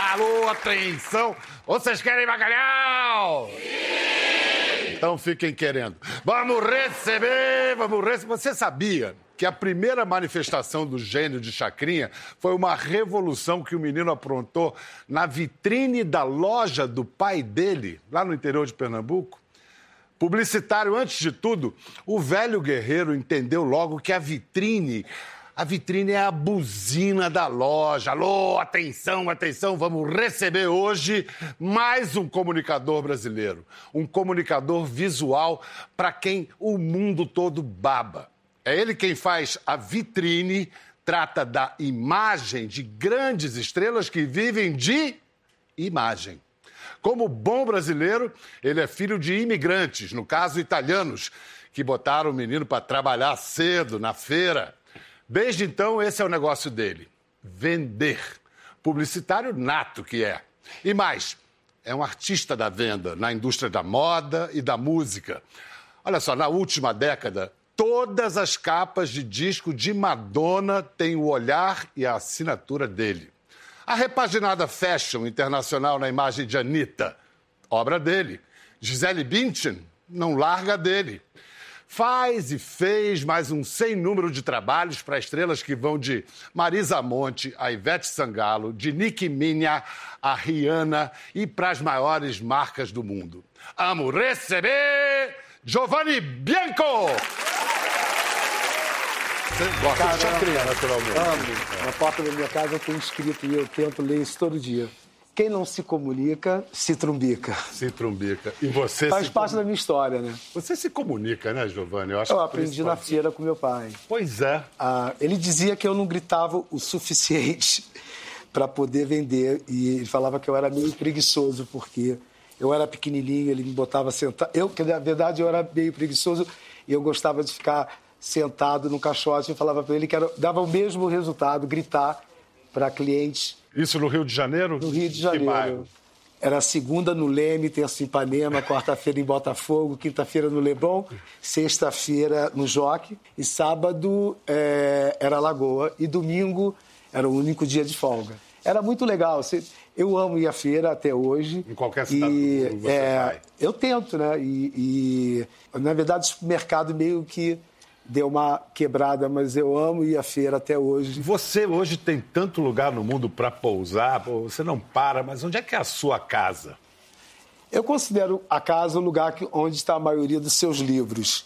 Alô, atenção! Vocês querem bacalhau? Sim! Então fiquem querendo. Vamos receber, vamos receber. Você sabia que a primeira manifestação do gênio de Chacrinha foi uma revolução que o menino aprontou na vitrine da loja do pai dele, lá no interior de Pernambuco? Publicitário antes de tudo, o velho guerreiro entendeu logo que a vitrine a vitrine é a buzina da loja. Alô, atenção, atenção, vamos receber hoje mais um comunicador brasileiro. Um comunicador visual para quem o mundo todo baba. É ele quem faz a vitrine, trata da imagem de grandes estrelas que vivem de imagem. Como bom brasileiro, ele é filho de imigrantes, no caso italianos, que botaram o menino para trabalhar cedo na feira. Desde então, esse é o negócio dele: vender. Publicitário nato que é. E mais, é um artista da venda na indústria da moda e da música. Olha só, na última década, todas as capas de disco de Madonna têm o olhar e a assinatura dele. A repaginada fashion internacional na imagem de Anitta, obra dele. Gisele Bündchen não larga dele faz e fez mais um sem número de trabalhos para estrelas que vão de Marisa Monte a Ivete Sangalo, de Nicki Minaj a Rihanna e para as maiores marcas do mundo. Amo receber Giovanni Bianco! Você gosta de chacrinha, naturalmente. Amo. Na porta da minha casa eu tenho escrito e eu tento ler isso todo dia. Quem não se comunica, se trumbica. Se trumbica. E você Faz parte da minha história, né? Você se comunica, né, Giovanni? Eu, acho eu aprendi na feira com meu pai. Pois é. Ah, ele dizia que eu não gritava o suficiente para poder vender. E ele falava que eu era meio preguiçoso, porque eu era pequenininho, ele me botava sentado. Eu, que na verdade, eu era meio preguiçoso e eu gostava de ficar sentado no caixote. Eu falava para ele que era, dava o mesmo resultado gritar para clientes isso no Rio de Janeiro? No Rio de Janeiro. Era segunda no Leme, terça em Ipanema, quarta-feira em Botafogo, quinta-feira no Leblon, sexta-feira no Joque e sábado é, era Lagoa e domingo era o único dia de folga. Era muito legal. Eu amo ir à feira até hoje. Em qualquer cidade e, do mundo você é, vai. Eu tento, né? E, e, na verdade, o supermercado meio que deu uma quebrada, mas eu amo ir à feira até hoje. Você hoje tem tanto lugar no mundo para pousar, você não para, mas onde é que é a sua casa? Eu considero a casa o lugar onde está a maioria dos seus livros.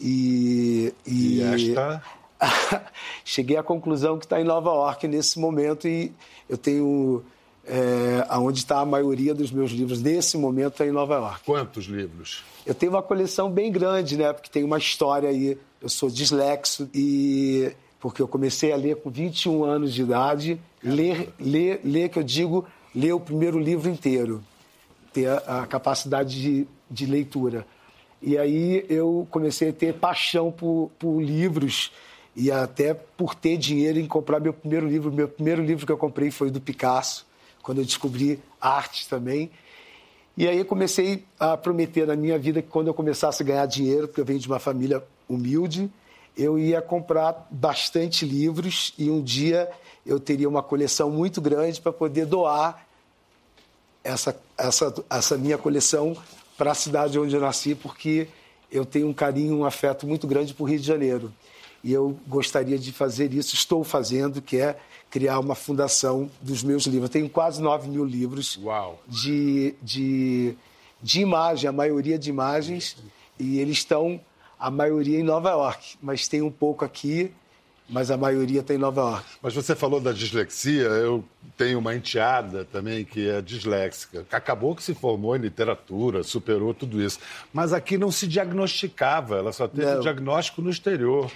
E, e... e esta? Cheguei à conclusão que está em Nova York nesse momento e eu tenho é, aonde está a maioria dos meus livros nesse momento é em Nova York. Quantos livros? Eu tenho uma coleção bem grande, né? Porque tem uma história aí eu sou dislexo e porque eu comecei a ler com 21 anos de idade, ler, ler, ler que eu digo, ler o primeiro livro inteiro, ter a, a capacidade de, de leitura. E aí eu comecei a ter paixão por, por livros e até por ter dinheiro em comprar meu primeiro livro. Meu primeiro livro que eu comprei foi do Picasso, quando eu descobri arte também. E aí comecei a prometer na minha vida que quando eu começasse a ganhar dinheiro, porque eu venho de uma família humilde, eu ia comprar bastante livros e um dia eu teria uma coleção muito grande para poder doar essa, essa, essa minha coleção para a cidade onde eu nasci, porque eu tenho um carinho, um afeto muito grande por Rio de Janeiro. E eu gostaria de fazer isso, estou fazendo, que é criar uma fundação dos meus livros. Eu tenho quase 9 mil livros Uau. De, de, de imagem, a maioria de imagens, e eles estão a maioria em Nova York, mas tem um pouco aqui, mas a maioria está em Nova York. Mas você falou da dislexia, eu tenho uma enteada também que é disléxica. Acabou que se formou em literatura, superou tudo isso. Mas aqui não se diagnosticava, ela só teve não. diagnóstico no exterior.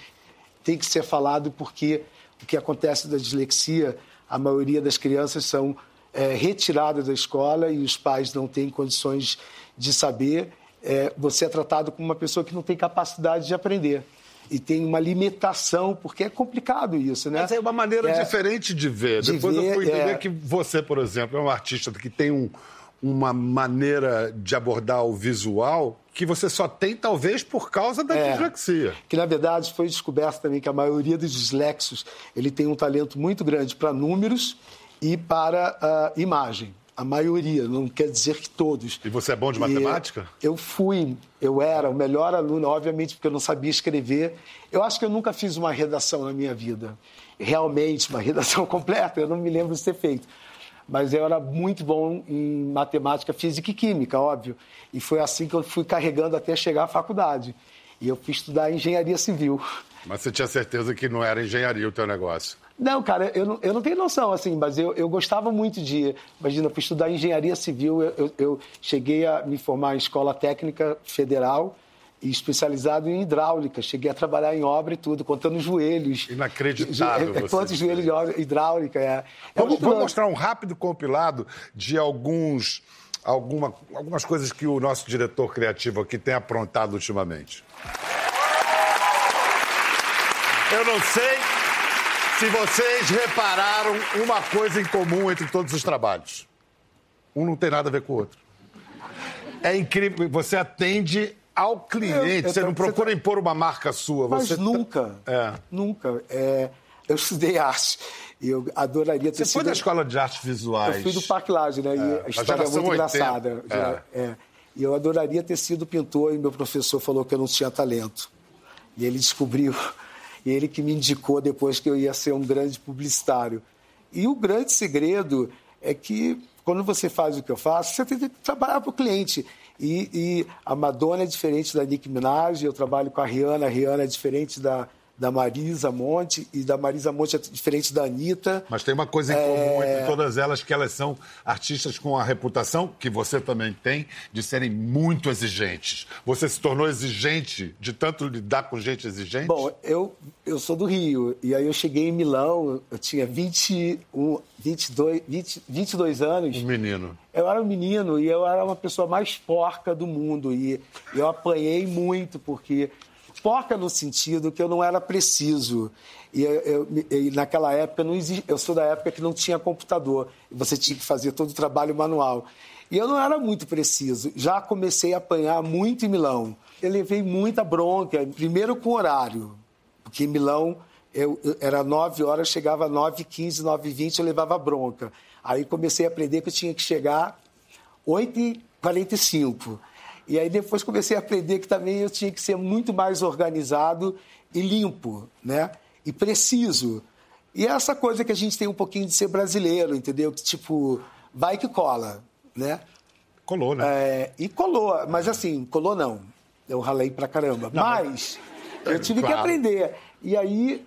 Tem que ser falado porque o que acontece da dislexia, a maioria das crianças são é, retiradas da escola e os pais não têm condições de saber é, você é tratado como uma pessoa que não tem capacidade de aprender. E tem uma limitação, porque é complicado isso, né? Mas é uma maneira é, diferente de ver. De Depois ver, eu fui entender é... que você, por exemplo, é um artista que tem um, uma maneira de abordar o visual que você só tem, talvez, por causa da é, dislexia. Que, na verdade, foi descoberto também que a maioria dos dislexos ele tem um talento muito grande para números e para a imagem. A maioria, não quer dizer que todos. E você é bom de matemática? E eu fui, eu era o melhor aluno, obviamente, porque eu não sabia escrever. Eu acho que eu nunca fiz uma redação na minha vida. Realmente, uma redação completa, eu não me lembro de ter feito. Mas eu era muito bom em matemática, física e química, óbvio. E foi assim que eu fui carregando até chegar à faculdade. E eu fui estudar engenharia civil. Mas você tinha certeza que não era engenharia o teu negócio? Não, cara, eu não, eu não tenho noção, assim, mas eu, eu gostava muito de. Imagina, eu fui estudar engenharia civil, eu, eu, eu cheguei a me formar em escola técnica federal e especializado em hidráulica. Cheguei a trabalhar em obra e tudo, contando joelhos. Inacreditável. É, quantos joelhos de obra hidráulica. É. é vamos, vamos mostrar um rápido compilado de alguns, alguma, algumas coisas que o nosso diretor criativo aqui tem aprontado ultimamente. Eu não sei se vocês repararam uma coisa em comum entre todos os trabalhos. Um não tem nada a ver com o outro. É incrível, você atende ao cliente, eu, eu, você não procura tá... impor uma marca sua. Mas você nunca, tá... é. nunca. É, eu estudei arte e eu adoraria ter você sido... Você foi da Escola de Artes Visuais. Eu fui do Parque Laje, né? É. A história é muito 80. engraçada. É. é. E eu adoraria ter sido pintor e meu professor falou que eu não tinha talento. E ele descobriu e ele que me indicou depois que eu ia ser um grande publicitário. E o grande segredo é que quando você faz o que eu faço, você tem que trabalhar para o cliente. E, e, a Madonna é diferente da Nicki Minaj, eu trabalho com a Rihanna, a Rihanna é diferente da, da Marisa Monte, e da Marisa Monte é diferente da Anitta. Mas tem uma coisa em comum é... entre todas elas, que elas são artistas com a reputação, que você também tem, de serem muito exigentes. Você se tornou exigente de tanto lidar com gente exigente? Bom, eu, eu sou do Rio, e aí eu cheguei em Milão, eu tinha 21, 22, 20, 22 anos. Um menino. Eu era um menino e eu era uma pessoa mais porca do mundo, e eu apanhei muito, porque porca no sentido que eu não era preciso. E, eu, naquela época, não eu sou da época que não tinha computador. Você tinha que fazer todo o trabalho manual. E eu não era muito preciso. Já comecei a apanhar muito em Milão. Eu levei muita bronca, primeiro com horário, porque em Milão eu, eu era 9 horas, chegava 9 15 9 20 eu levava bronca. Aí comecei a aprender que eu tinha que chegar 8 h 45 e aí depois comecei a aprender que também eu tinha que ser muito mais organizado e limpo, né? E preciso. E é essa coisa que a gente tem um pouquinho de ser brasileiro, entendeu? Que tipo, vai que cola, né? Colou, né? É, e colou, mas assim, colou não. Eu ralei pra caramba. Não, mas eu tive claro. que aprender. E aí,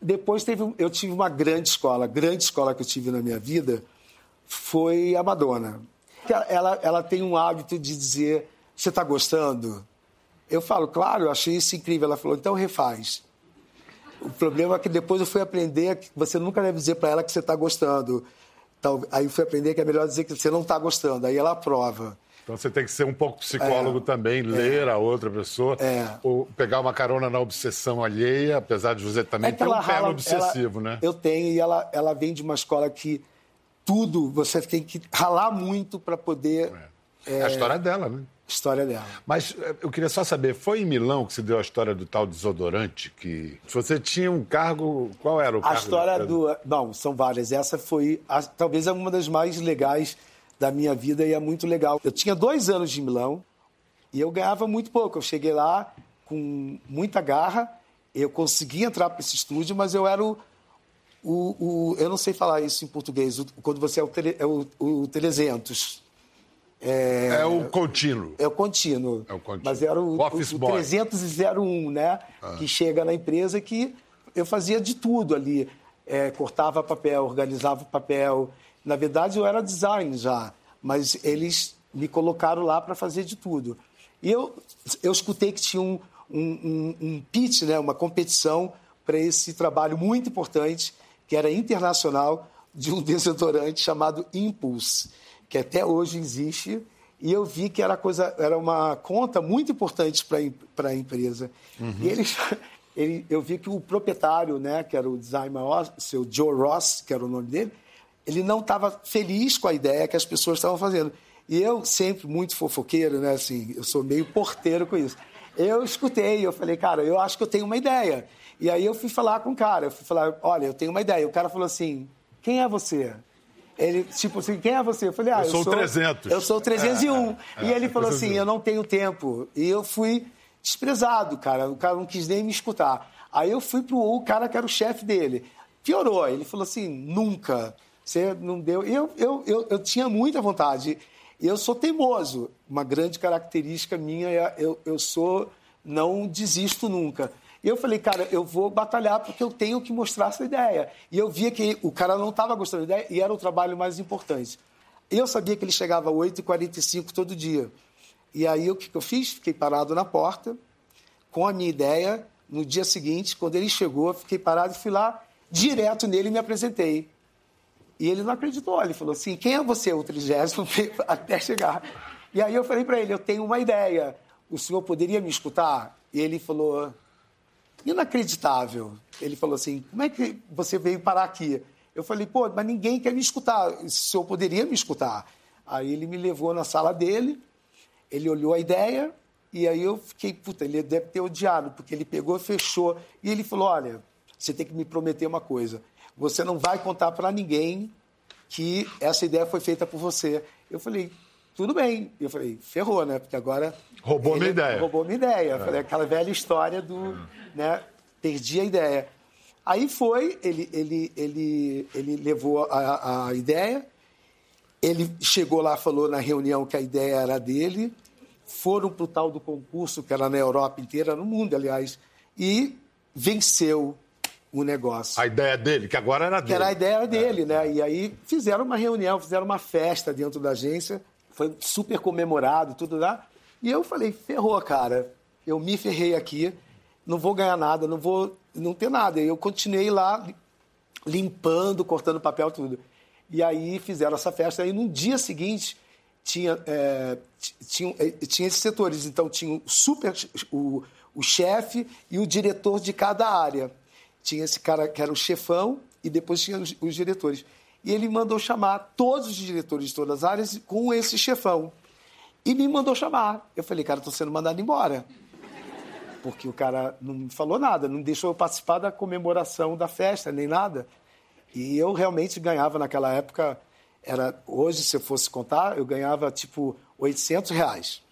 depois teve, eu tive uma grande escola, grande escola que eu tive na minha vida foi a Madonna. Ela, ela tem um hábito de dizer você está gostando? Eu falo, claro, eu achei isso incrível. Ela falou, então refaz. O problema é que depois eu fui aprender que você nunca deve dizer para ela que você está gostando. Então, aí eu fui aprender que é melhor dizer que você não está gostando. Aí ela aprova. Então você tem que ser um pouco psicólogo é, também, é. ler é, a outra pessoa, é. ou pegar uma carona na obsessão alheia, apesar de você também é ter um rala, pé obsessivo, ela, né? Eu tenho, e ela, ela vem de uma escola que tudo você tem que ralar muito para poder. É. é a história dela, né? História dela. Mas eh, eu queria só saber, foi em Milão que se deu a história do tal desodorante? Que você tinha um cargo. Qual era o a cargo? A história do. Não, são várias. Essa foi a, talvez uma das mais legais da minha vida e é muito legal. Eu tinha dois anos de Milão e eu ganhava muito pouco. Eu cheguei lá com muita garra, eu consegui entrar para esse estúdio, mas eu era o. O, o, eu não sei falar isso em português, o, quando você é o, tele, é o, o 300. É, é, o contínuo. É o contínuo. É o contínuo. Mas era o, o, o 301, né? Ah. Que chega na empresa que eu fazia de tudo ali. É, cortava papel, organizava papel. Na verdade, eu era design já, mas eles me colocaram lá para fazer de tudo. E eu, eu escutei que tinha um, um, um, um pitch, né? uma competição para esse trabalho muito importante, que era internacional, de um desodorante chamado Impulse que até hoje existe, e eu vi que era, coisa, era uma conta muito importante para a empresa. Uhum. E eles, ele, eu vi que o proprietário, né, que era o designer, o seu Joe Ross, que era o nome dele, ele não estava feliz com a ideia que as pessoas estavam fazendo. E eu, sempre muito fofoqueiro, né, assim, eu sou meio porteiro com isso. Eu escutei, eu falei, cara, eu acho que eu tenho uma ideia. E aí eu fui falar com o cara, eu fui falar, olha, eu tenho uma ideia. E o cara falou assim, quem é você? Ele, tipo assim, quem é você? Eu falei, ah, eu, sou sou 300. Eu sou o 301. É, é, e ele é, falou 301. assim, eu não tenho tempo. E eu fui desprezado, cara. O cara não quis nem me escutar. Aí eu fui pro cara que era o chefe dele. Piorou. Ele falou assim, nunca. Você não deu... Eu, eu, eu, eu tinha muita vontade. Eu sou teimoso. Uma grande característica minha é eu, eu sou... Não desisto nunca. E eu falei, cara, eu vou batalhar porque eu tenho que mostrar essa ideia. E eu via que o cara não estava gostando da ideia e era o trabalho mais importante. Eu sabia que ele chegava às 8h45 todo dia. E aí o que, eu fiz? Fiquei parado na porta com a minha ideia. No dia seguinte, quando ele chegou, fiquei parado e fui lá direto nele e me apresentei. E ele não acreditou. Ele falou assim: quem é você, o trigésimo, até chegar? E aí eu falei para ele: eu tenho uma ideia. O senhor poderia me escutar? E ele falou: inacreditável. Ele falou assim: como é que você veio parar aqui? Eu falei: pô, mas ninguém quer me escutar. O senhor poderia me escutar? Aí ele me levou na sala dele, ele olhou a ideia, e aí eu fiquei, puta, ele deve ter odiado, porque ele pegou, fechou, e ele falou: olha, você tem que me prometer uma coisa. Você não vai contar para ninguém que essa ideia foi feita por você. Eu falei, tudo bem. Eu falei, ferrou, né? Porque agora. Roubou minha ideia. Roubou minha ideia. Eu Falei, aquela velha história do. Né? Perdi a ideia. Aí foi, ele, ele, ele, ele levou a, a ideia, ele chegou lá, falou na reunião que a ideia era dele, foram para o tal do concurso, que era na Europa inteira, no mundo, aliás, e venceu o negócio. A ideia dele, que agora era dele. Que era a ideia dele, né? E aí fizeram uma reunião, fizeram uma festa dentro da agência, foi super comemorado, tudo lá. E eu falei, ferrou, cara. Eu me ferrei aqui, não vou ganhar nada, não vou não ter nada. E eu continuei lá limpando, cortando papel, tudo. E aí fizeram essa festa. Aí no dia seguinte tinha, é, tinha, tinha esses setores. Então tinha o super, o, o chefe e o diretor de cada área. Tinha esse cara que era o chefão e depois tinha os, os diretores. E ele mandou chamar todos os diretores de todas as áreas com esse chefão. E me mandou chamar. Eu falei, cara, estou sendo mandado embora. Porque o cara não me falou nada, não deixou eu participar da comemoração da festa, nem nada. E eu realmente ganhava naquela época, era hoje, se eu fosse contar, eu ganhava tipo 800 reais,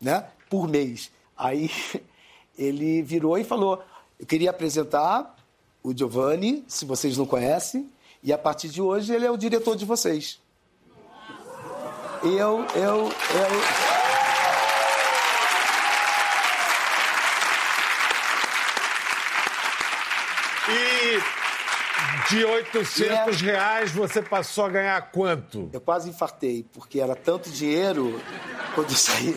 né? Por mês. Aí ele virou e falou, eu queria apresentar o Giovanni, se vocês não conhecem, e a partir de hoje ele é o diretor de vocês. Eu, eu, eu... E de 800 reais você passou a ganhar quanto? Eu quase infartei, porque era tanto dinheiro quando eu saí.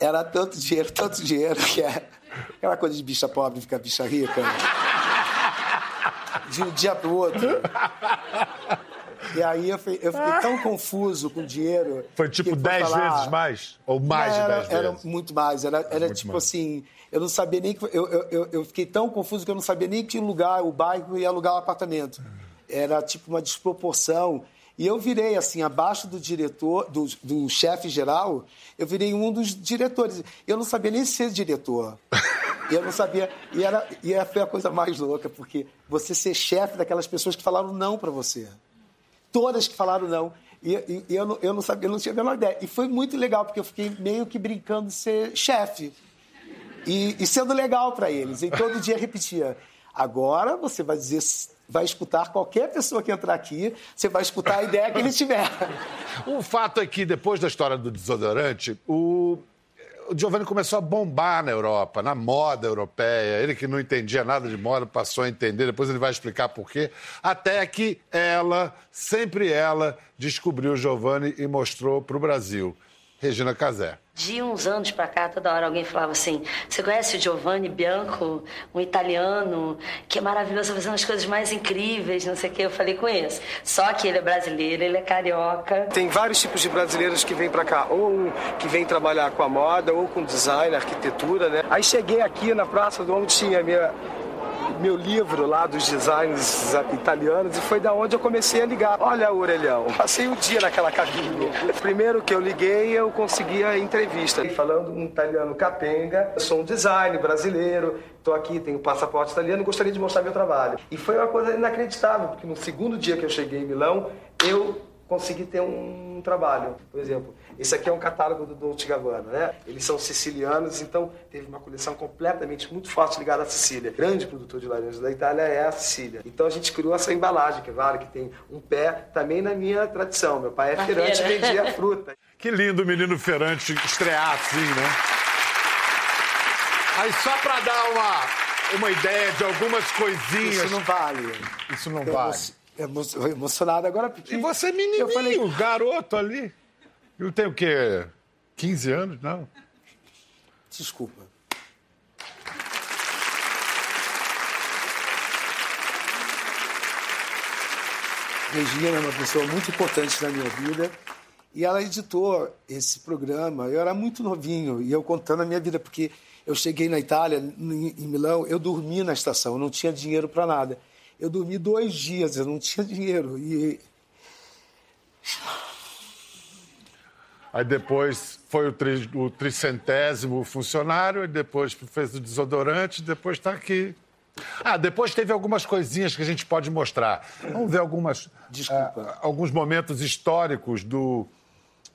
Era tanto dinheiro, tanto dinheiro, que é aquela coisa de bicha pobre ficar bicha rica. De um dia pro outro. E aí eu fiquei, tão confuso com o dinheiro. Foi tipo que 10 falar- vezes mais? Ou mais Não, de era, 10 era vezes? muito mais. Era, era muito tipo mais. assim, eu não sabia nem que. Eu, eu, eu- fiquei tão confuso que eu não sabia nem que lugar o bairro e alugar o apartamento. Era tipo uma desproporção. E eu virei, assim, abaixo do diretor, do, do chefe geral, eu virei um dos diretores. Eu não sabia nem ser diretor. Eu não sabia. E, era, e foi a coisa mais louca, porque você ser chefe daquelas pessoas que falaram não para você. Todas que falaram não. E, e- e eu, não, eu não sabia, eu não tinha a menor ideia. E foi muito legal, porque eu fiquei meio que brincando de ser chefe. E, e sendo legal para eles. E todo dia repetia. Agora você vai dizer, vai escutar qualquer pessoa que entrar aqui, você vai escutar a ideia que ele tiver. O fato é que, depois da história do desodorante, o, o Giovanni começou a bombar na Europa, na moda europeia. Ele que não entendia nada de moda passou a entender, depois ele vai explicar por quê. Até que ela, sempre ela, descobriu o Giovanni e mostrou para o Brasil. Regina Casé. De uns anos pra cá, toda hora alguém falava assim: Você conhece o Giovanni Bianco, um italiano que é maravilhoso, fazendo as coisas mais incríveis, não sei o que. Eu falei: Conheço. Só que ele é brasileiro, ele é carioca. Tem vários tipos de brasileiros que vêm pra cá, ou um que vem trabalhar com a moda, ou com design, arquitetura, né? Aí cheguei aqui na praça onde tinha minha meu livro lá dos designs italianos e foi da onde eu comecei a ligar. Olha, Orelhão, passei o dia naquela cabine. Primeiro que eu liguei, eu consegui a entrevista. Falando um italiano capenga, eu sou um designer brasileiro, estou aqui, tenho passaporte italiano, gostaria de mostrar meu trabalho. E foi uma coisa inacreditável, porque no segundo dia que eu cheguei em Milão, eu consegui ter um trabalho. Por exemplo, esse aqui é um catálogo do Dolce Gabbana, né? Eles são sicilianos, então teve uma coleção completamente muito forte ligada à Sicília. grande produtor de laranja da Itália é a Sicília. Então a gente criou essa embalagem, que é claro que tem um pé também na minha tradição. Meu pai é feirante e vendia fruta. Que lindo o menino feirante estrear assim, né? Aí só para dar uma, uma ideia de algumas coisinhas. Isso não vale. Isso não vale. Emo emocionado agora porque. E você é menininho, eu falei... garoto ali. Eu tenho o quê? 15 anos? Não. Desculpa. Regina é uma pessoa muito importante na minha vida. E ela editou esse programa. Eu era muito novinho e eu contando a minha vida, porque eu cheguei na Itália, em Milão, eu dormi na estação, eu não tinha dinheiro para nada. Eu dormi dois dias, eu não tinha dinheiro. E. Aí depois foi o, tri, o tricentésimo funcionário, depois fez o desodorante, depois está aqui. Ah, depois teve algumas coisinhas que a gente pode mostrar. Vamos ver algumas. Uh, alguns momentos históricos do,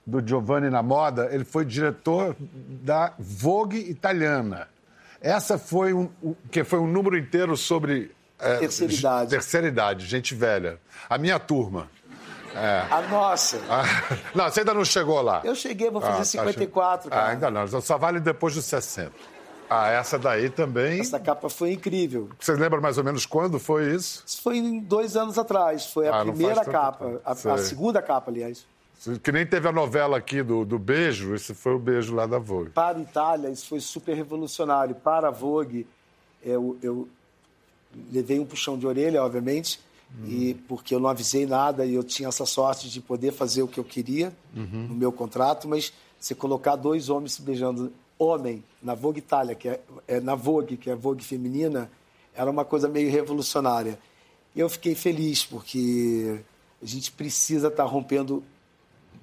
do Giovanni na moda. Ele foi diretor da Vogue italiana. Essa foi um, que foi um número inteiro sobre é, terceira idade. Terceira idade, gente velha. A minha turma. É. A nossa. Ah, não, você ainda não chegou lá. Eu cheguei, vou fazer ah, 54, tá cara. Ah, ainda não, só vale depois dos 60. Ah, essa daí também. Essa capa foi incrível. Você lembra mais ou menos quando foi isso? Isso foi dois anos atrás. Foi a ah, primeira capa. A, a, segunda capa, aliás. Que nem teve a novela aqui do, do beijo, esse foi o beijo lá da Vogue. Para a Itália, isso foi super revolucionário. Para a Vogue, eu, eu levei um puxão de orelha, obviamente, uhum. e porque eu não avisei nada e eu tinha essa sorte de poder fazer o que eu queria uhum. no meu contrato, mas você colocar dois homens se beijando, homem, na Vogue Itália, que é, é na Vogue, que é a Vogue feminina, era uma coisa meio revolucionária. E eu fiquei feliz, porque a gente precisa estar tá rompendo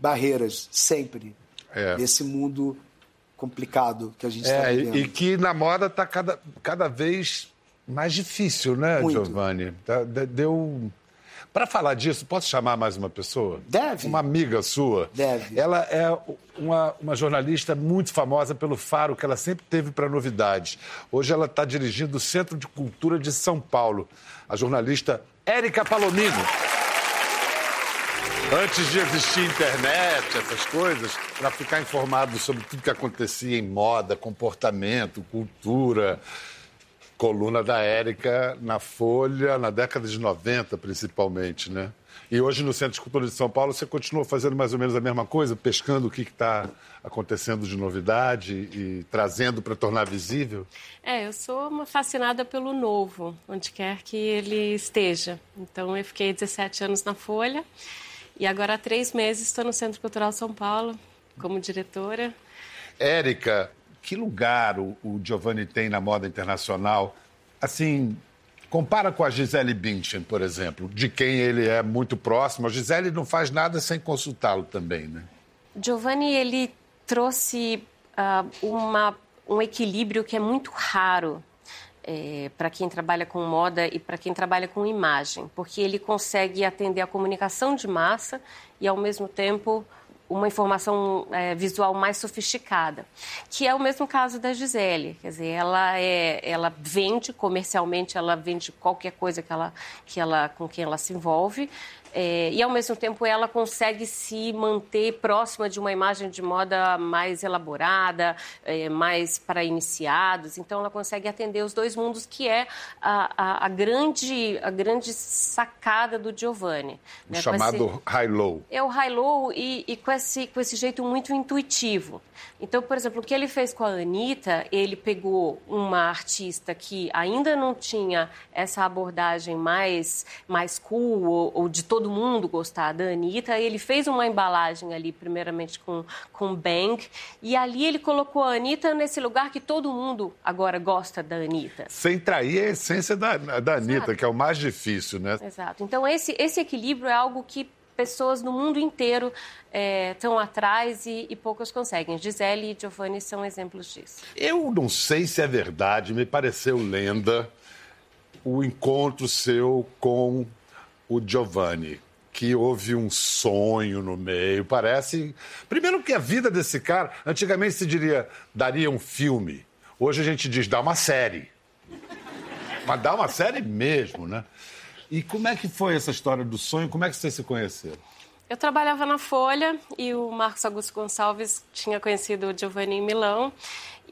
barreiras sempre é. nesse mundo complicado que a gente está é, vivendo. E que na moda está cada, cada vez mais difícil, né, Muito. Giovanni? Deu. Para falar disso, posso chamar mais uma pessoa? Deve. Uma amiga sua. Deve. Ela é uma, uma jornalista muito famosa pelo faro que ela sempre teve para novidades. Hoje ela está dirigindo o Centro de Cultura de São Paulo. A jornalista Érica Palomino. Antes de existir internet, essas coisas, para ficar informado sobre tudo que acontecia em moda, comportamento, cultura, coluna da Érica na Folha, na década de 90, principalmente, né? E hoje no Centro de Cultura de São Paulo você continua fazendo mais ou menos a mesma coisa, pescando o que está acontecendo de novidade e trazendo para tornar visível? É, eu sou uma fascinada pelo novo, onde quer que ele esteja. Então eu fiquei 17 anos na Folha e agora há três meses estou no Centro Cultural São Paulo como diretora. Érica, que lugar o, o Giovanni tem na moda internacional? Assim, compara com a Gisele Bündchen, por exemplo, de quem ele é muito próximo. A Gisele não faz nada sem consultá-lo também, né? Giovanni, ele trouxe uh, uma, um equilíbrio que é muito raro é, para quem trabalha com moda e para quem trabalha com imagem, porque ele consegue atender a comunicação de massa e, ao mesmo tempo, uma informação é, visual mais sofisticada, que é o mesmo caso da Gisele. Quer dizer, ela, é, ela vende comercialmente, ela vende qualquer coisa que ela, que ela, com quem ela se envolve, é, e ao mesmo tempo ela consegue se manter próxima de uma imagem de moda mais elaborada, é, mais para iniciados. Então ela consegue atender os dois mundos, que é a, a, a grande, a grande sacada do Giovanni. O né? chamado high-low. É o high-low e, e com, esse, com esse jeito muito intuitivo. Então, por exemplo, o que ele fez com a Anitta, ele pegou uma artista que ainda não tinha essa abordagem mais, mais cool ou, ou de todo todo mundo gostar da Anitta, ele fez uma embalagem ali, primeiramente com, com Bang, e ali ele colocou a Anitta nesse lugar que todo mundo agora gosta da Anitta. Sem trair a essência da, da Anitta, Exato. que é o mais difícil, né? Exato. Então, esse, esse equilíbrio é algo que pessoas no mundo inteiro estão atrás e, e poucas conseguem. Gisele e Giovanni são exemplos disso. Eu não sei se é verdade, me pareceu lenda o encontro seu com o Giovanni. Que houve um sonho no meio, parece. Primeiro que a vida desse cara, antigamente se diria, daria um filme. Hoje a gente diz, dá uma série. Mas dá uma série mesmo, né? E como é que foi essa história do sonho? Como é que vocês se conheceram? Eu trabalhava na Folha e o Marcos Augusto Gonçalves tinha conhecido o Giovanni em Milão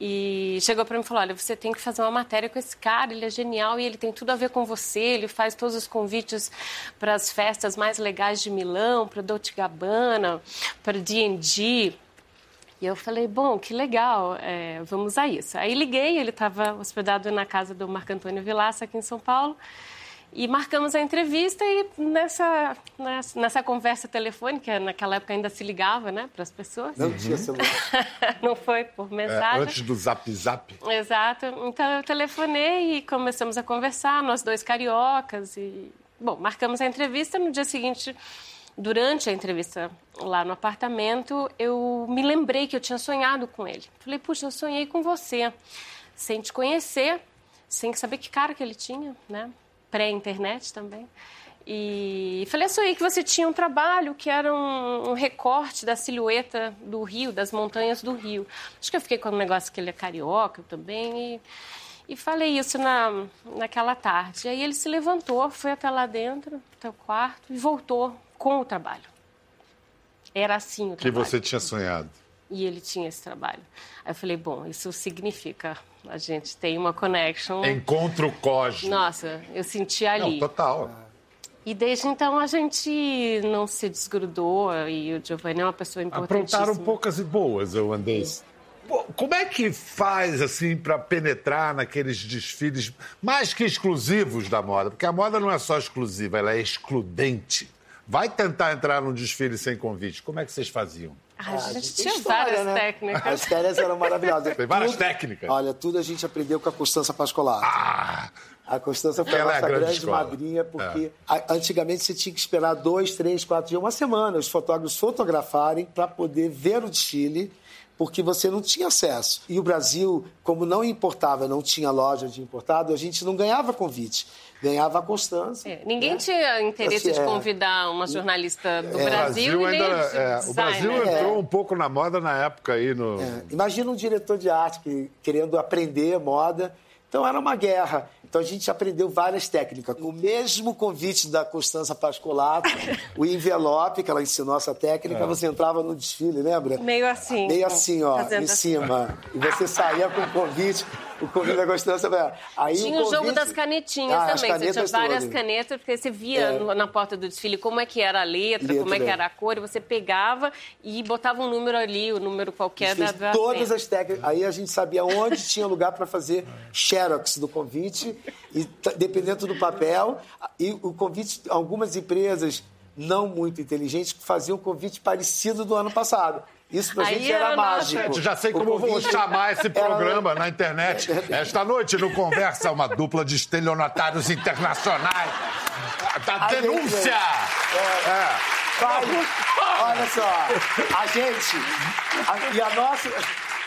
e chegou para mim e falou: Olha, você tem que fazer uma matéria com esse cara, ele é genial e ele tem tudo a ver com você. Ele faz todos os convites para as festas mais legais de Milão, para Dolce Gabbana, para D&G. E eu falei, bom, que legal, é, vamos a isso. Aí liguei, ele estava hospedado na casa do Marco Antônio Vilaça, aqui em São Paulo, e marcamos a entrevista e nessa, nessa, nessa conversa telefônica, naquela época ainda se ligava, né, para as pessoas. Não tinha celular. Não foi por É, mensagem. antes do zap zap. Exato. Então eu telefonei e começamos a conversar, nós dois cariocas e bom, marcamos a entrevista no dia seguinte. Durante a entrevista lá no apartamento, eu me lembrei que eu tinha sonhado com ele. Falei, puxa, eu sonhei com você, sem te conhecer, sem saber que cara que ele tinha, né? Pré-internet também. E falei, eu sonhei que você tinha um trabalho que era um, um recorte da silhueta do rio, das montanhas do rio. Acho que eu fiquei com um negócio que ele é carioca também e, e falei isso na, naquela tarde. Aí ele se levantou, foi até lá dentro, até o quarto e voltou com o trabalho. Era assim o Que trabalho. você tinha sonhado. E ele tinha esse trabalho. Aí eu falei, bom, isso significa a gente tem uma connection. Encontro cósmico. Nossa, eu senti ali. Não, total. E desde então a gente não se desgrudou e o Giovanni é uma pessoa importantíssima. Aprontaram poucas e boas, eu andei. Como é que faz, assim, para penetrar naqueles desfiles mais que exclusivos da moda? Porque a moda não é só exclusiva, ela é excludente. Vai tentar entrar num desfile sem convite. Como é que vocês faziam? Ah, a gente tinha história, várias né? técnicas. As férias eram maravilhosas. Tem várias Tudo- técnicas. Olha, tudo a gente aprendeu com a Constança Pascolato. Ah, A Constança foi a Ela é a nossa grande grande, escola. É. madrinha, porque a- antigamente você tinha que esperar dois, três, quatro dias, uma semana, os fotógrafos fotografarem para poder ver o desfile, porque você não tinha acesso. E o Brasil, como não importava, não tinha loja de importado, a gente não ganhava convite. Ganhava a Constança. É, ninguém né? tinha interesse Assim, de é. convidar uma jornalista do o Brasil, nem ainda. de é, o Brasil designer. entrou um pouco na moda na época aí no. É, Imagina um diretor de arte que, querendo aprender moda. Então era uma guerra. Então a gente aprendeu várias técnicas. O mesmo convite da Constança Pascolato, o envelope, que ela ensinou essa técnica, você entrava no desfile, lembra? Meio assim. Meio assim, ó, em assim. cima. E você saía com o convite, o convite da Constança. Aí Tinha o, jogo convite- das canetinhas Ah, também. Você tinha várias todas. canetas, porque você via É. no- na porta do desfile como é que era a letra, como é que Letra. era a cor, e você pegava e botava um número ali, o número qualquer da, da todas as técnicas. Aí a gente sabia onde tinha lugar para fazer xerox do convite, e dependendo do papel. E o convite, algumas empresas não muito inteligentes faziam um convite parecido do ano passado. Isso pra Aí gente era era mágico. Gente, já sei O como eu vou convite chamar esse era- programa na internet. Esta noite no Conversa, uma dupla de estelionatários internacionais. Da A gente- denúncia! É. Vai, olha só, a gente. a- e a nossa.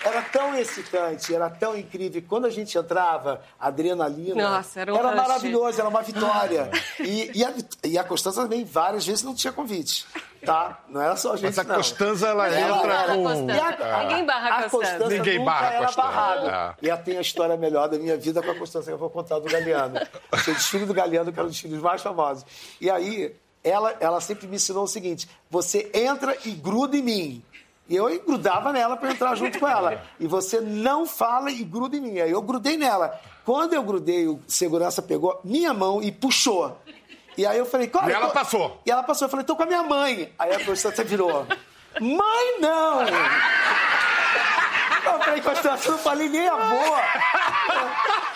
Era tão excitante, era tão incrível. Quando a gente entrava, a adrenalina. Nossa, era um rush. maravilhoso, era uma vitória. E, e, a, e a Constança também, várias vezes, não tinha convite. Tá? Não era só a gente. Mas a não. Constanza, ela Ela entra era com. Constanza. A- Ninguém barra a a Constanza. Constança Ninguém nunca barra a era Constanza. barrada. E ela tem a história melhor da minha vida com a Constança, que eu vou contar do Galeano. Seu desfile do Galeano, que era um dos desfiles mais famosos. E aí, ela, ela sempre me ensinou o seguinte: você entra e gruda em mim. E eu grudava nela para entrar junto com ela. E você não fala e gruda em mim. Aí eu grudei nela. Quando eu grudei, o segurança pegou minha mão e puxou. E aí eu falei, cara. E ela tô- passou. E ela passou. Eu falei, tô com a minha mãe. Aí a Constância virou. Mãe, não! Eu falei, Constância, eu falei nem avô.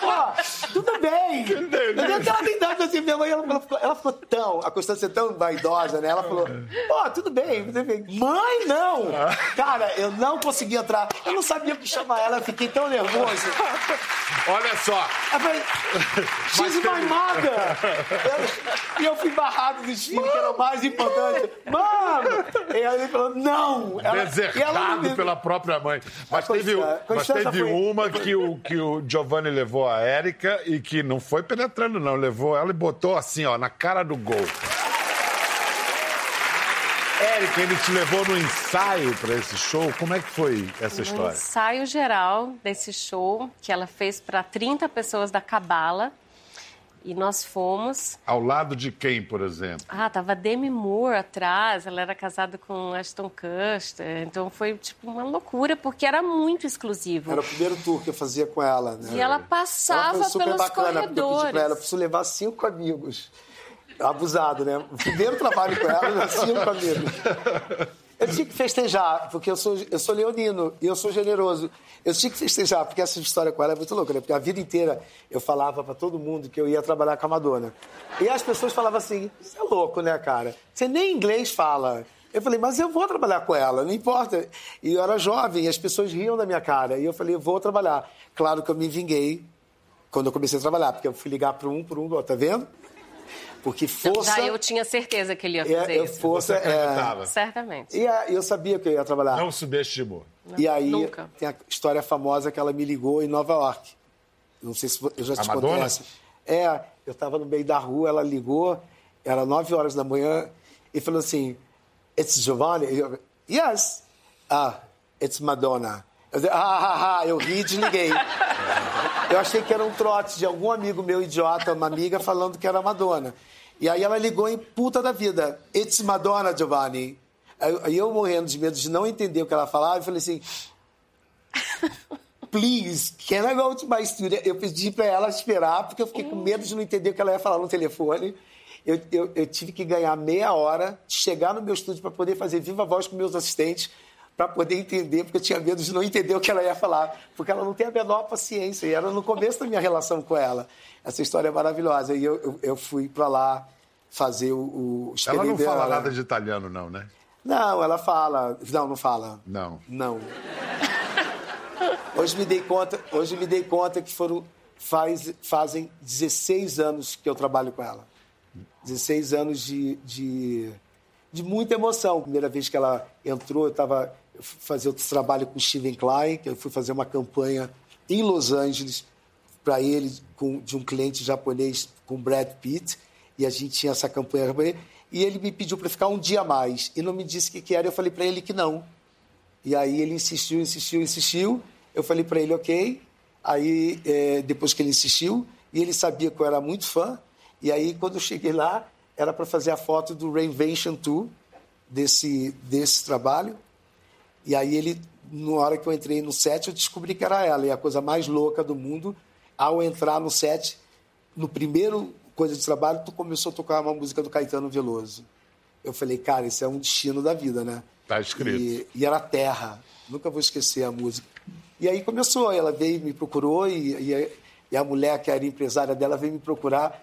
Ó, tudo bem. Eu nem ela tem dado assim, minha mãe, ela, ela, ficou, ela ficou tão, a Constância é tão vaidosa, né? Ela falou, pô, tudo bem. Mãe, não! Cara, eu não consegui entrar. Eu não sabia o que chamar ela, eu fiquei tão nervoso. Olha só. Eu falei, she's my mother! E eu, fui barrado do desfile, que era o mais importante. Mano! E aí ele falou, não! Ela, Desertado me... pela própria mãe. Mas teve, mas teve foi... uma que o, que o Giovanni levou a Érica e que não foi penetrando, não. Levou ela e botou assim, ó, na cara do gol. Érica, ele te levou no ensaio para esse show. Como é que foi essa história? No ensaio geral desse show, que ela fez para 30 pessoas da Cabala. E nós fomos. Ao lado de quem, por exemplo? Ah, tava Demi Moore atrás, ela era casada com Ashton Custer. Então foi tipo uma loucura, porque era muito exclusivo. Era o primeiro tour que eu fazia com ela, né? E ela passava ela pelos bacana, corredores. Eu pedi pra ela, eu preciso levar cinco amigos. Abusado, né? O primeiro trabalho com ela, cinco amigos. Eu tinha que festejar, porque eu sou, eu sou leonino e eu sou generoso. Eu tinha que festejar, porque essa história com ela é muito louca, né? Porque a vida inteira eu falava para todo mundo que eu ia trabalhar com a Madonna. E as pessoas falavam assim: você é louco, né, cara? Você nem inglês fala. Eu falei, mas eu vou trabalhar com ela, não importa. E eu era jovem, e as pessoas riam da minha cara. E eu falei, eu vou trabalhar. Claro que eu me vinguei quando eu comecei a trabalhar, porque eu fui ligar para um, para um, ó, tá vendo? Porque força. Já eu tinha certeza que ele ia fazer é, isso. Força, é... Certamente. E a, eu sabia que eu ia trabalhar. Não subestimou. Não, e aí nunca. tem a história famosa que ela me ligou em Nova York. Não sei se eu já te contei essa. É, eu estava no meio da rua, ela ligou, era 9 horas da manhã, e falou assim: It's Giovanni? Eu, yes. Ah, it's Madonna. Eu, ah, ah, ah, eu ri e desliguei. eu achei que era um trote de algum amigo meu idiota, uma amiga, falando que era Madonna. E aí ela ligou em puta da vida. It's Madonna, Giovanni. Aí eu morrendo de medo de não entender o que ela falava, eu falei assim... Please, can I go to my studio? Eu pedi para ela esperar, porque eu fiquei com medo de não entender o que ela ia falar no telefone. Eu, eu, eu tive que ganhar meia hora, chegar no meu estúdio para poder fazer viva voz com meus assistentes, para poder entender, porque eu tinha medo de não entender o que ela ia falar, porque ela não tem a menor paciência. E era no começo da minha relação com ela. Essa história é maravilhosa. E eu, eu, eu fui para lá fazer o, o Ela não fala nada de italiano, não, né? Não, ela fala. Não, não fala. Não. Não. Hoje me dei conta, hoje me dei conta que foram faz, fazem 16 anos que eu trabalho com ela. 16 anos de, de, de muita emoção. Primeira vez que ela entrou, eu estava fazer outro trabalho com Steven Klein, que eu fui fazer uma campanha em Los Angeles para ele com, de um cliente japonês com Brad Pitt e a gente tinha essa campanha e ele me pediu para ficar um dia mais e não me disse o que, que era. Eu falei para ele que não. E aí ele insistiu, insistiu, insistiu. Eu falei para ele ok. Aí é, depois que ele insistiu e ele sabia que eu era muito fã. E aí quando eu cheguei lá era para fazer a foto do Reinvention Tour desse desse trabalho. E aí ele, na hora que eu entrei no set, eu descobri que era ela. E a coisa mais louca do mundo, ao entrar no set, no primeiro coisa de trabalho, tu começou a tocar uma música do Caetano Veloso. Eu falei, cara, isso é um destino da vida, né? Tá escrito. E, e era Terra. Nunca vou esquecer a música. E aí começou, ela veio me procurou e, e, e a mulher que era empresária dela veio me procurar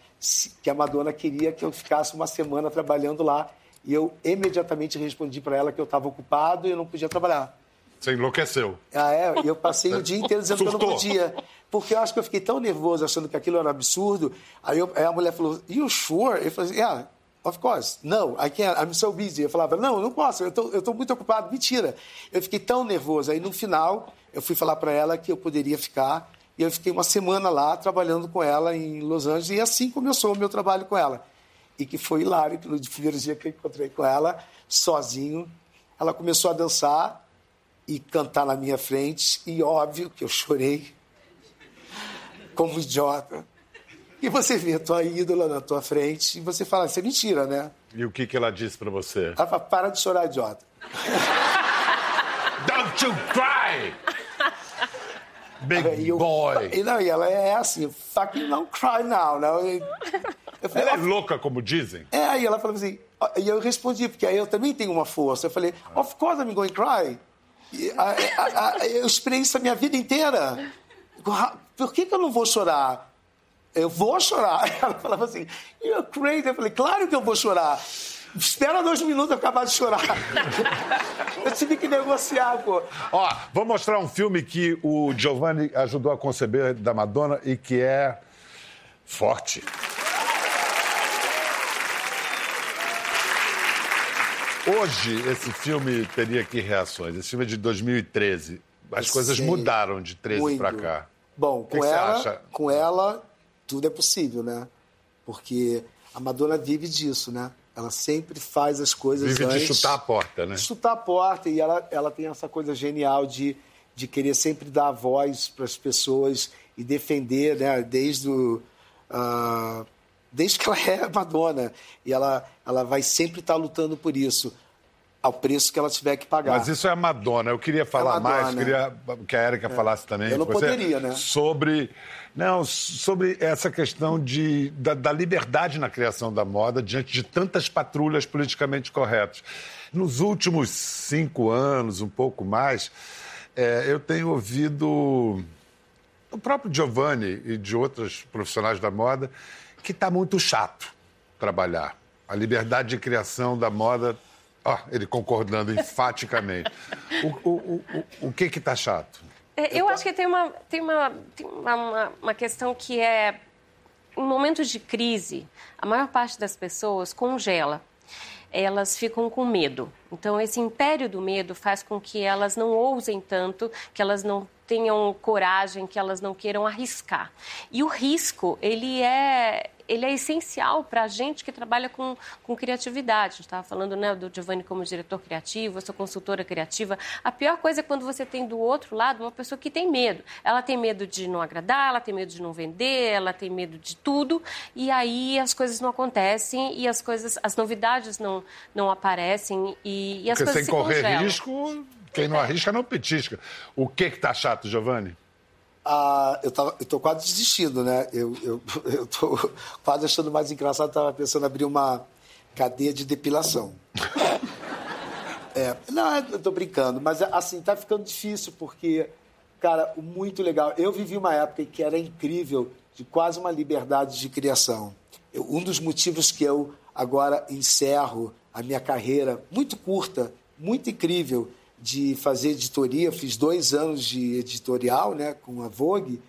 que a Madonna queria que eu ficasse uma semana trabalhando lá. E eu imediatamente respondi para ela que eu estava ocupado e eu não podia trabalhar. Você enlouqueceu. Ah, é? Eu passei o dia inteiro dizendo Surtou. que eu não podia. Porque eu acho que eu fiquei tão nervoso achando que aquilo era absurdo. Aí, eu, aí a mulher falou, you sure? Eu falei, yeah, of course. No, I can't, I'm so busy. Eu falava, não, não posso, eu tô, estou muito ocupado. Mentira. Eu fiquei tão nervoso. Aí no final, eu fui falar para ela que eu poderia ficar. E eu fiquei uma semana lá trabalhando com ela em Los Angeles. E assim começou o meu trabalho com ela e que foi hilário, que no primeiro dia que eu encontrei com ela, sozinho, ela começou a dançar e cantar na minha frente, e óbvio que eu chorei como idiota. E você vê a tua ídola na tua frente e você fala, isso é mentira, né? E o que, que ela disse para você? Ela fala, para de chorar, idiota. Don't you cry! Big eu, boy. E, não, e ela é assim, fucking don't cry now. Não? Falei, ela é louca, como dizem? É, aí ela falou assim, e eu respondi, porque aí eu também tenho uma força. Eu falei, of course I'm going to cry. A, a, a, eu esperei isso a minha vida inteira. Por que, que eu não vou chorar? eu vou chorar. Ela falava assim, you're crazy. Eu falei, claro que eu vou chorar. Espera dois minutos eu acabar de chorar. eu tive que negociar, pô. Ó, vou mostrar um filme que o Giovanni ajudou a conceber da Madonna e que é forte. Hoje, esse filme teria que reações? Esse filme é de 2013. As coisas mudaram de 13 para cá. Bom, que com que ela, com ela tudo é possível, né? Porque a Madonna vive disso, né? Ela sempre faz as coisas Vive de antes. chutar a porta, né? de chutar a porta e ela, ela tem essa coisa genial de, de querer sempre dar voz para as pessoas e defender, né? Desde o, ah, desde que ela é Madonna e ela ela vai sempre estar lutando por isso ao preço que ela tiver que pagar. Mas isso é a Madonna. Eu queria falar É mais, queria que a Erika falasse também. Eu não poderia, né? Sobre. Não, sobre essa questão de, da, da liberdade na criação da moda diante de tantas patrulhas politicamente corretas. Nos últimos cinco anos, um pouco mais, é, eu tenho ouvido o próprio Giovanni e de outros profissionais da moda que está muito chato trabalhar. A liberdade de criação da moda, ó, ele concordando enfaticamente. O, o, o, o, que que está chato? É, Eu acho que tem uma, tem uma, tem uma, uma, uma questão que é, em momentos de crise, a maior parte das pessoas congela. Elas ficam com medo. Então, esse império do medo faz com que elas não ousem tanto, que elas não tenham coragem, que elas não queiram arriscar. E o risco, ele é, ele é essencial para a gente que trabalha com, com criatividade. A gente estava falando né, do Giovanni como diretor criativo, eu sou consultora criativa. A pior coisa é quando você tem do outro lado uma pessoa que tem medo. Ela tem medo de não agradar, ela tem medo de não vender, ela tem medo de tudo, e aí as coisas não acontecem e as coisas, as novidades não, não aparecem e, e as Porque coisas sem se correr congelam. risco, quem não arrisca não petisca. O que que está chato, Giovanni? Ah, eu, tô quase desistindo, né? Eu, eu, eu quase achando mais engraçado, tava pensando em abrir uma cadeia de depilação. É, não, eu tô brincando, mas assim, tá ficando difícil porque, cara, muito legal. Eu vivi uma época que era incrível, de quase uma liberdade de criação. Eu- um dos motivos que eu agora encerro a minha carreira muito curta, muito incrível, de fazer editoria, fiz dois anos de editorial né, com a Vogue,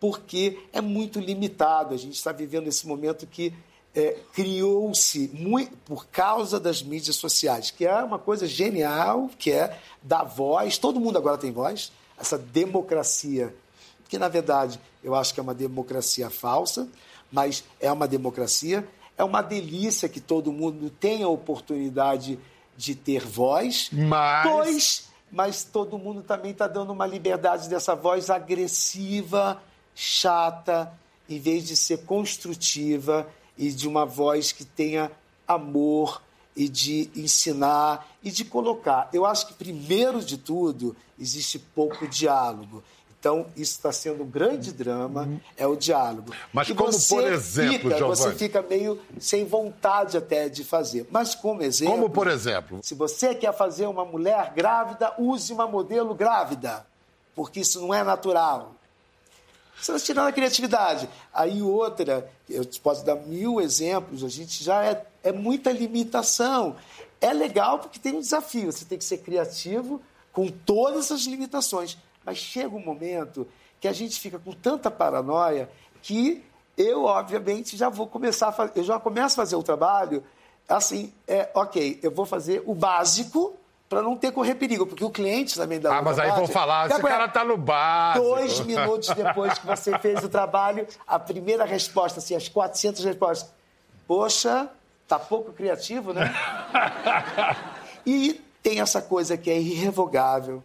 porque é muito limitado. A gente está vivendo esse momento que é, criou-se por causa das mídias sociais, que é uma coisa genial, que é dar voz. Todo mundo agora tem voz. Essa democracia, que na verdade eu acho que é uma democracia falsa, mas é uma democracia. É uma delícia que todo mundo tenha a oportunidade de ter voz, Mas- pois, mas todo mundo também está dando uma liberdade dessa voz agressiva, chata, em vez de ser construtiva e de uma voz que tenha amor e de ensinar e de colocar. Eu acho que, primeiro de tudo, existe pouco diálogo. Então, isso está sendo um grande drama, é o diálogo. Mas E como, por exemplo, fica, Você fica meio sem vontade até de fazer. Mas, como exemplo... Como, por exemplo? Se você quer fazer uma mulher grávida, use uma modelo grávida, porque isso não é natural. Você está tirando a criatividade. Aí outra, eu te posso dar mil exemplos, a gente já é, é muita limitação. É legal porque tem um desafio, você tem que ser criativo com todas essas limitações. Mas chega um momento que a gente fica com tanta paranoia que eu, obviamente, já vou começar a fazer, eu já começo a fazer o trabalho assim, é, ok, eu vou fazer o básico para não ter correr perigo, porque o cliente também dá Ah, mas aí vão falar, esse cara tá no básico. Dois minutos depois que você fez o trabalho, a primeira resposta, assim, as 400 respostas. Poxa, tá pouco criativo, né? E tem essa coisa que é irrevogável.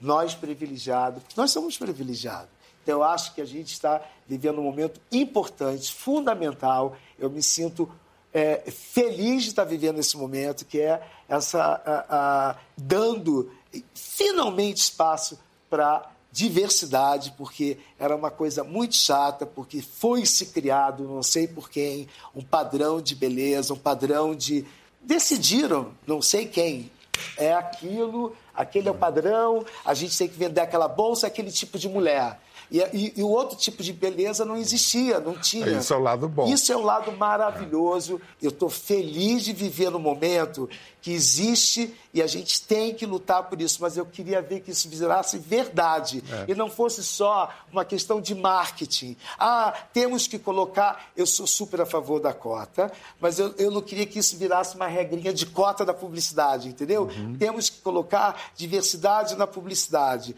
Nós privilegiados, nós somos privilegiados. Então, eu acho que a gente está vivendo um momento importante, fundamental. Eu me sinto é, feliz de estar vivendo esse momento, que é essa a- a- dando finalmente espaço para diversidade, porque era uma coisa muito chata, porque foi se criado, não sei por quem, um padrão de beleza, um padrão de decidiram, não sei quem, é aquilo, aquele é o padrão, a gente tem que vender aquela bolsa, aquele tipo de mulher. E, e, e, o outro tipo de beleza não existia, não tinha. Isso é o lado bom. Isso é um lado maravilhoso. Eu estou feliz de viver no momento que existe e a gente tem que lutar por isso. Mas eu queria ver que isso virasse verdade é. e não fosse só uma questão de marketing. Ah, temos que colocar. Eu sou super a favor da cota, mas eu, eu não queria que isso virasse uma regrinha de cota da publicidade, entendeu? Uhum. Temos que colocar diversidade na publicidade.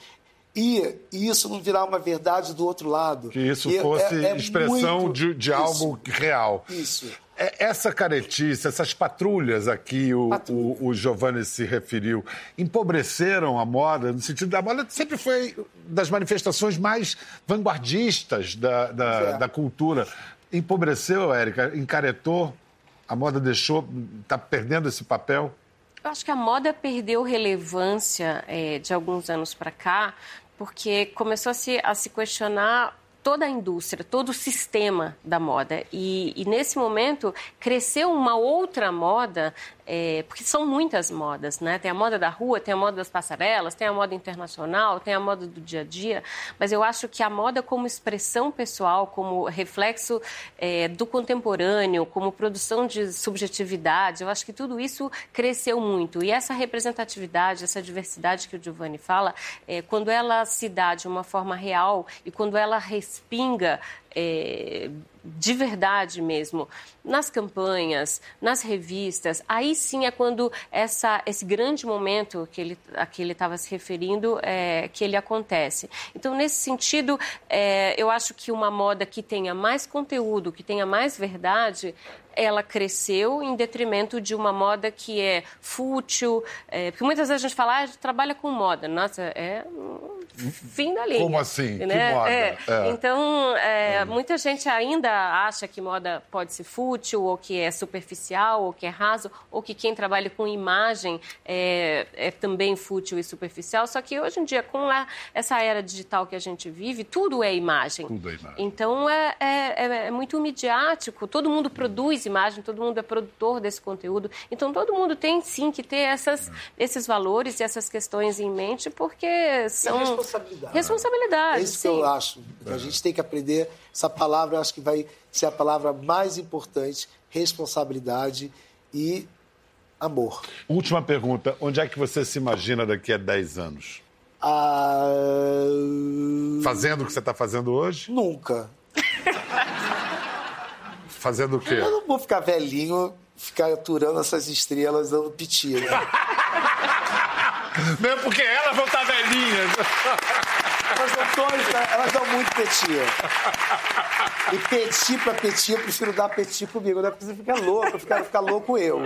E, isso não virar uma verdade do outro lado. Que isso e fosse é, é expressão muito... de, de algo real. Isso. É, essa caretice, essas patrulhas aqui, o, o, o, Giovanni se referiu, empobreceram a moda, no sentido da moda sempre foi das manifestações mais vanguardistas da, da, é. da cultura. Empobreceu, Érica? Encaretou? A moda deixou, está perdendo esse papel? Eu acho que a moda perdeu relevância é, de alguns anos para cá, porque começou a se, a se questionar toda a indústria, todo o sistema da moda. E, e, nesse momento cresceu uma outra moda é, porque são muitas modas, né? Tem a moda da rua, tem a moda das passarelas, tem a moda internacional, tem a moda do dia a dia, mas eu acho que a moda como expressão pessoal, como reflexo é, do contemporâneo, como produção de subjetividade, eu acho que tudo isso cresceu muito. E essa representatividade, essa diversidade que o Giovanni fala, é, quando ela se dá de uma forma real e quando ela respinga é, de verdade mesmo, nas campanhas, nas revistas, aí sim é quando essa, esse grande momento que ele, a que ele estava se referindo, é, que ele acontece. Então, nesse sentido, é, eu acho que uma moda que tenha mais conteúdo, que tenha mais verdade, ela cresceu em detrimento de uma moda que é fútil, é, porque muitas vezes a gente fala, ah, trabalha com moda. Nossa, é fim da linha. Como assim? Né? Que moda? É. É. Então, é, muita gente ainda acha que moda pode ser fútil, ou que é superficial, ou que é raso, ou que quem trabalha com imagem é, é também fútil e superficial. Só que hoje em dia, com a, essa era digital que a gente vive, tudo é imagem. Tudo é imagem. Então, é, é, é, é muito midiático, todo mundo produz imagem, todo mundo é produtor desse conteúdo. Então, todo mundo tem sim que ter essas, esses valores e essas questões em mente, porque são responsabilidade. Responsabilidade. É isso sim. que eu acho. A gente tem que aprender. Essa palavra, eu acho que vai ser a palavra mais importante: responsabilidade e amor. Última pergunta: onde é que você se imagina daqui a 10 anos? Ah... Fazendo o que você está fazendo hoje? Nunca. Fazendo o quê? Eu não vou ficar velhinho, ficar aturando essas estrelas dando piti. Né? Mesmo porque elas vão estar velhinhas. Elas não elas dão muito petia. E petit pra petit, eu prefiro dar petit comigo, né? Porque você fica louco, fica, fica louco eu.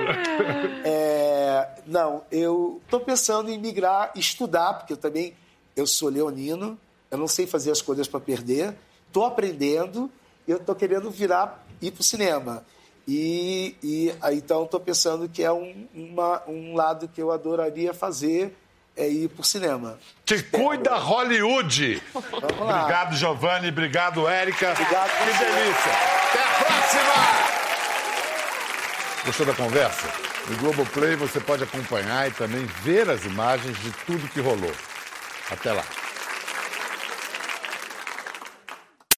É, não, eu tô pensando em migrar, estudar, porque eu também eu sou leonino, eu não sei fazer as coisas para perder, tô aprendendo e eu tô querendo virar, ir pro cinema. E, e então estou pensando que é um, uma, um lado que eu adoraria fazer é ir pro cinema. Te cuida Hollywood! Vamos lá. Obrigado, Giovanni. Obrigado, Érica. Obrigado. Que você. delícia. Até a próxima! Gostou da conversa? No Globoplay você pode acompanhar e também ver as imagens de tudo que rolou. Até lá.